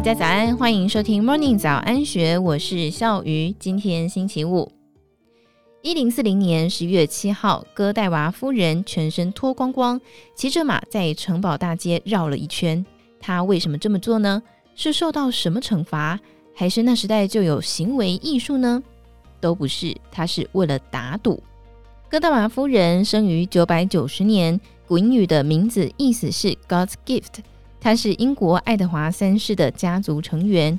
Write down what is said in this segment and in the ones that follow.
大家早安，欢迎收听 Morning 早安学，我是笑鱼。今天星期五，一零四零年十月七号，哥戴娃夫人全身脱光光，骑着马在城堡大街绕了一圈。她为什么这么做呢？是受到什么惩罚，还是那时代就有行为艺术呢？都不是，她是为了打赌。哥戴娃夫人生于九百九十年，古英语的名字意思是 God's gift。她是英国爱德华三世的家族成员。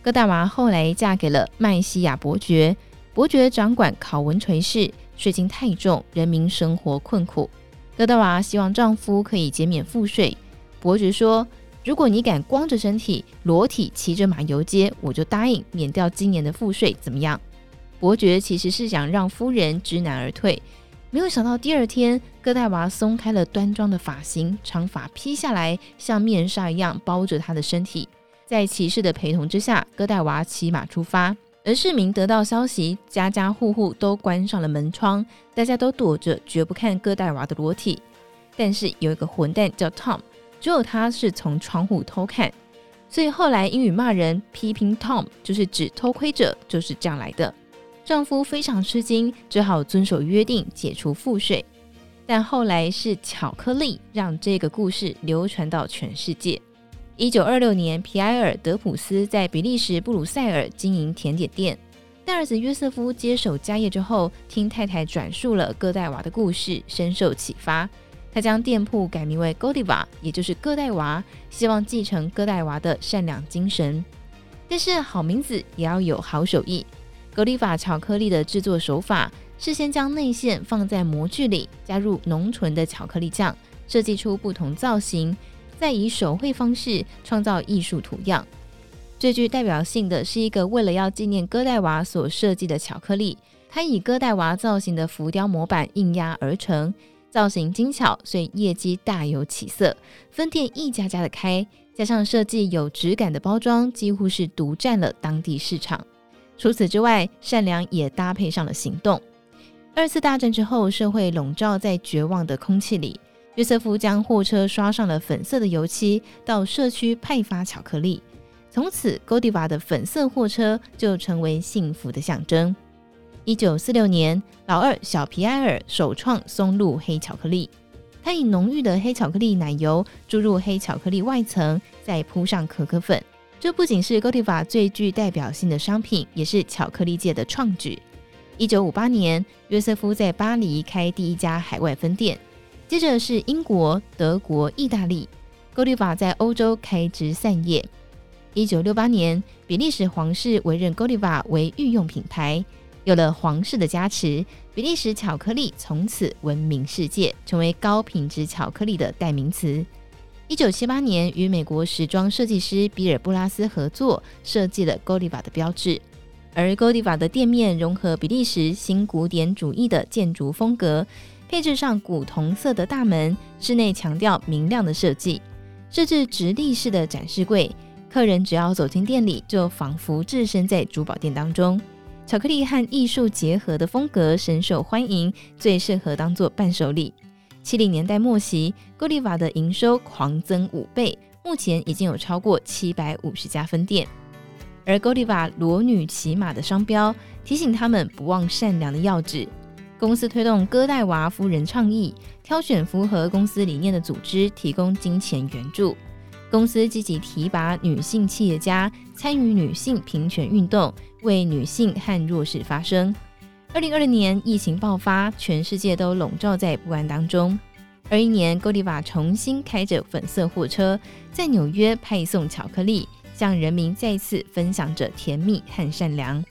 戈达娃后来嫁给了麦西亚伯爵，伯爵掌管考文垂市，税金太重，人民生活困苦。戈达娃希望丈夫可以减免赋税。伯爵说：“如果你敢光着身体、裸体骑着马游街，我就答应免掉今年的赋税，怎么样？”伯爵其实是想让夫人知难而退。没有想到，第二天，哥戴娃松开了端庄的发型，长发披下来，像面纱一样包着她的身体。在骑士的陪同之下，哥戴娃骑马出发。而市民得到消息，家家户户都关上了门窗，大家都躲着，绝不看哥戴娃的裸体。但是有一个混蛋叫 Tom，只有他是从窗户偷看，所以后来英语骂人批评 Tom，就是指偷窥者，就是这样来的。丈夫非常吃惊，只好遵守约定解除赋税。但后来是巧克力让这个故事流传到全世界。一九二六年，皮埃尔·德普斯在比利时布鲁塞尔经营甜点店。大儿子约瑟夫接手家业之后，听太太转述了哥戴娃的故事，深受启发。他将店铺改名为 Godiva，也就是哥戴娃，希望继承哥戴娃的善良精神。但是好名字也要有好手艺。格里法巧克力的制作手法是先将内馅放在模具里，加入浓醇的巧克力酱，设计出不同造型，再以手绘方式创造艺术图样。最具代表性的是一个为了要纪念哥戴娃所设计的巧克力，它以哥戴娃造型的浮雕模板印压而成，造型精巧，所以业绩大有起色，分店一家家的开，加上设计有质感的包装，几乎是独占了当地市场。除此之外，善良也搭配上了行动。二次大战之后，社会笼罩在绝望的空气里。约瑟夫将货车刷上了粉色的油漆，到社区派发巧克力。从此，哥迪瓦的粉色货车就成为幸福的象征。一九四六年，老二小皮埃尔首创松露黑巧克力。他以浓郁的黑巧克力奶油注入黑巧克力外层，再铺上可可粉。这不仅是 Godiva 最具代表性的商品，也是巧克力界的创举。一九五八年，约瑟夫在巴黎开第一家海外分店，接着是英国、德国、意大利，Godiva 在欧洲开枝散叶。一九六八年，比利时皇室委任 Godiva 为御用品牌，有了皇室的加持，比利时巧克力从此闻名世界，成为高品质巧克力的代名词。一九七八年，与美国时装设计师比尔·布拉斯合作设计了 Godiva 的标志，而 Godiva 的店面融合比利时新古典主义的建筑风格，配置上古铜色的大门，室内强调明亮的设计，设置直立式的展示柜，客人只要走进店里，就仿佛置身在珠宝店当中。巧克力和艺术结合的风格深受欢迎，最适合当做伴手礼。七零年代末期，哥迪瓦的营收狂增五倍，目前已经有超过七百五十家分店。而哥迪瓦裸女骑马的商标，提醒他们不忘善良的要旨。公司推动哥戴娃夫人倡议，挑选符合公司理念的组织，提供金钱援助。公司积极提拔女性企业家，参与女性平权运动，为女性和弱势发声。二零二零年疫情爆发，全世界都笼罩在不安当中。二一年，哥迪瓦重新开着粉色货车，在纽约派送巧克力，向人民再次分享着甜蜜和善良。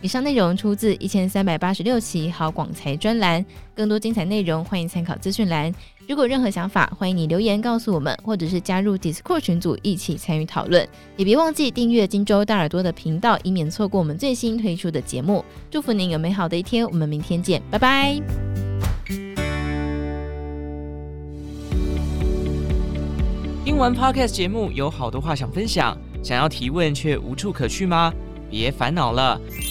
以上内容出自一千三百八十六期好广财专栏，更多精彩内容欢迎参考资讯栏。如果任何想法，欢迎你留言告诉我们，或者是加入 Discord 群组一起参与讨论。也别忘记订阅金州大耳朵的频道，以免错过我们最新推出的节目。祝福您有美好的一天，我们明天见，拜拜。听完 Podcast 节目，有好多话想分享，想要提问却无处可去吗？别烦恼了，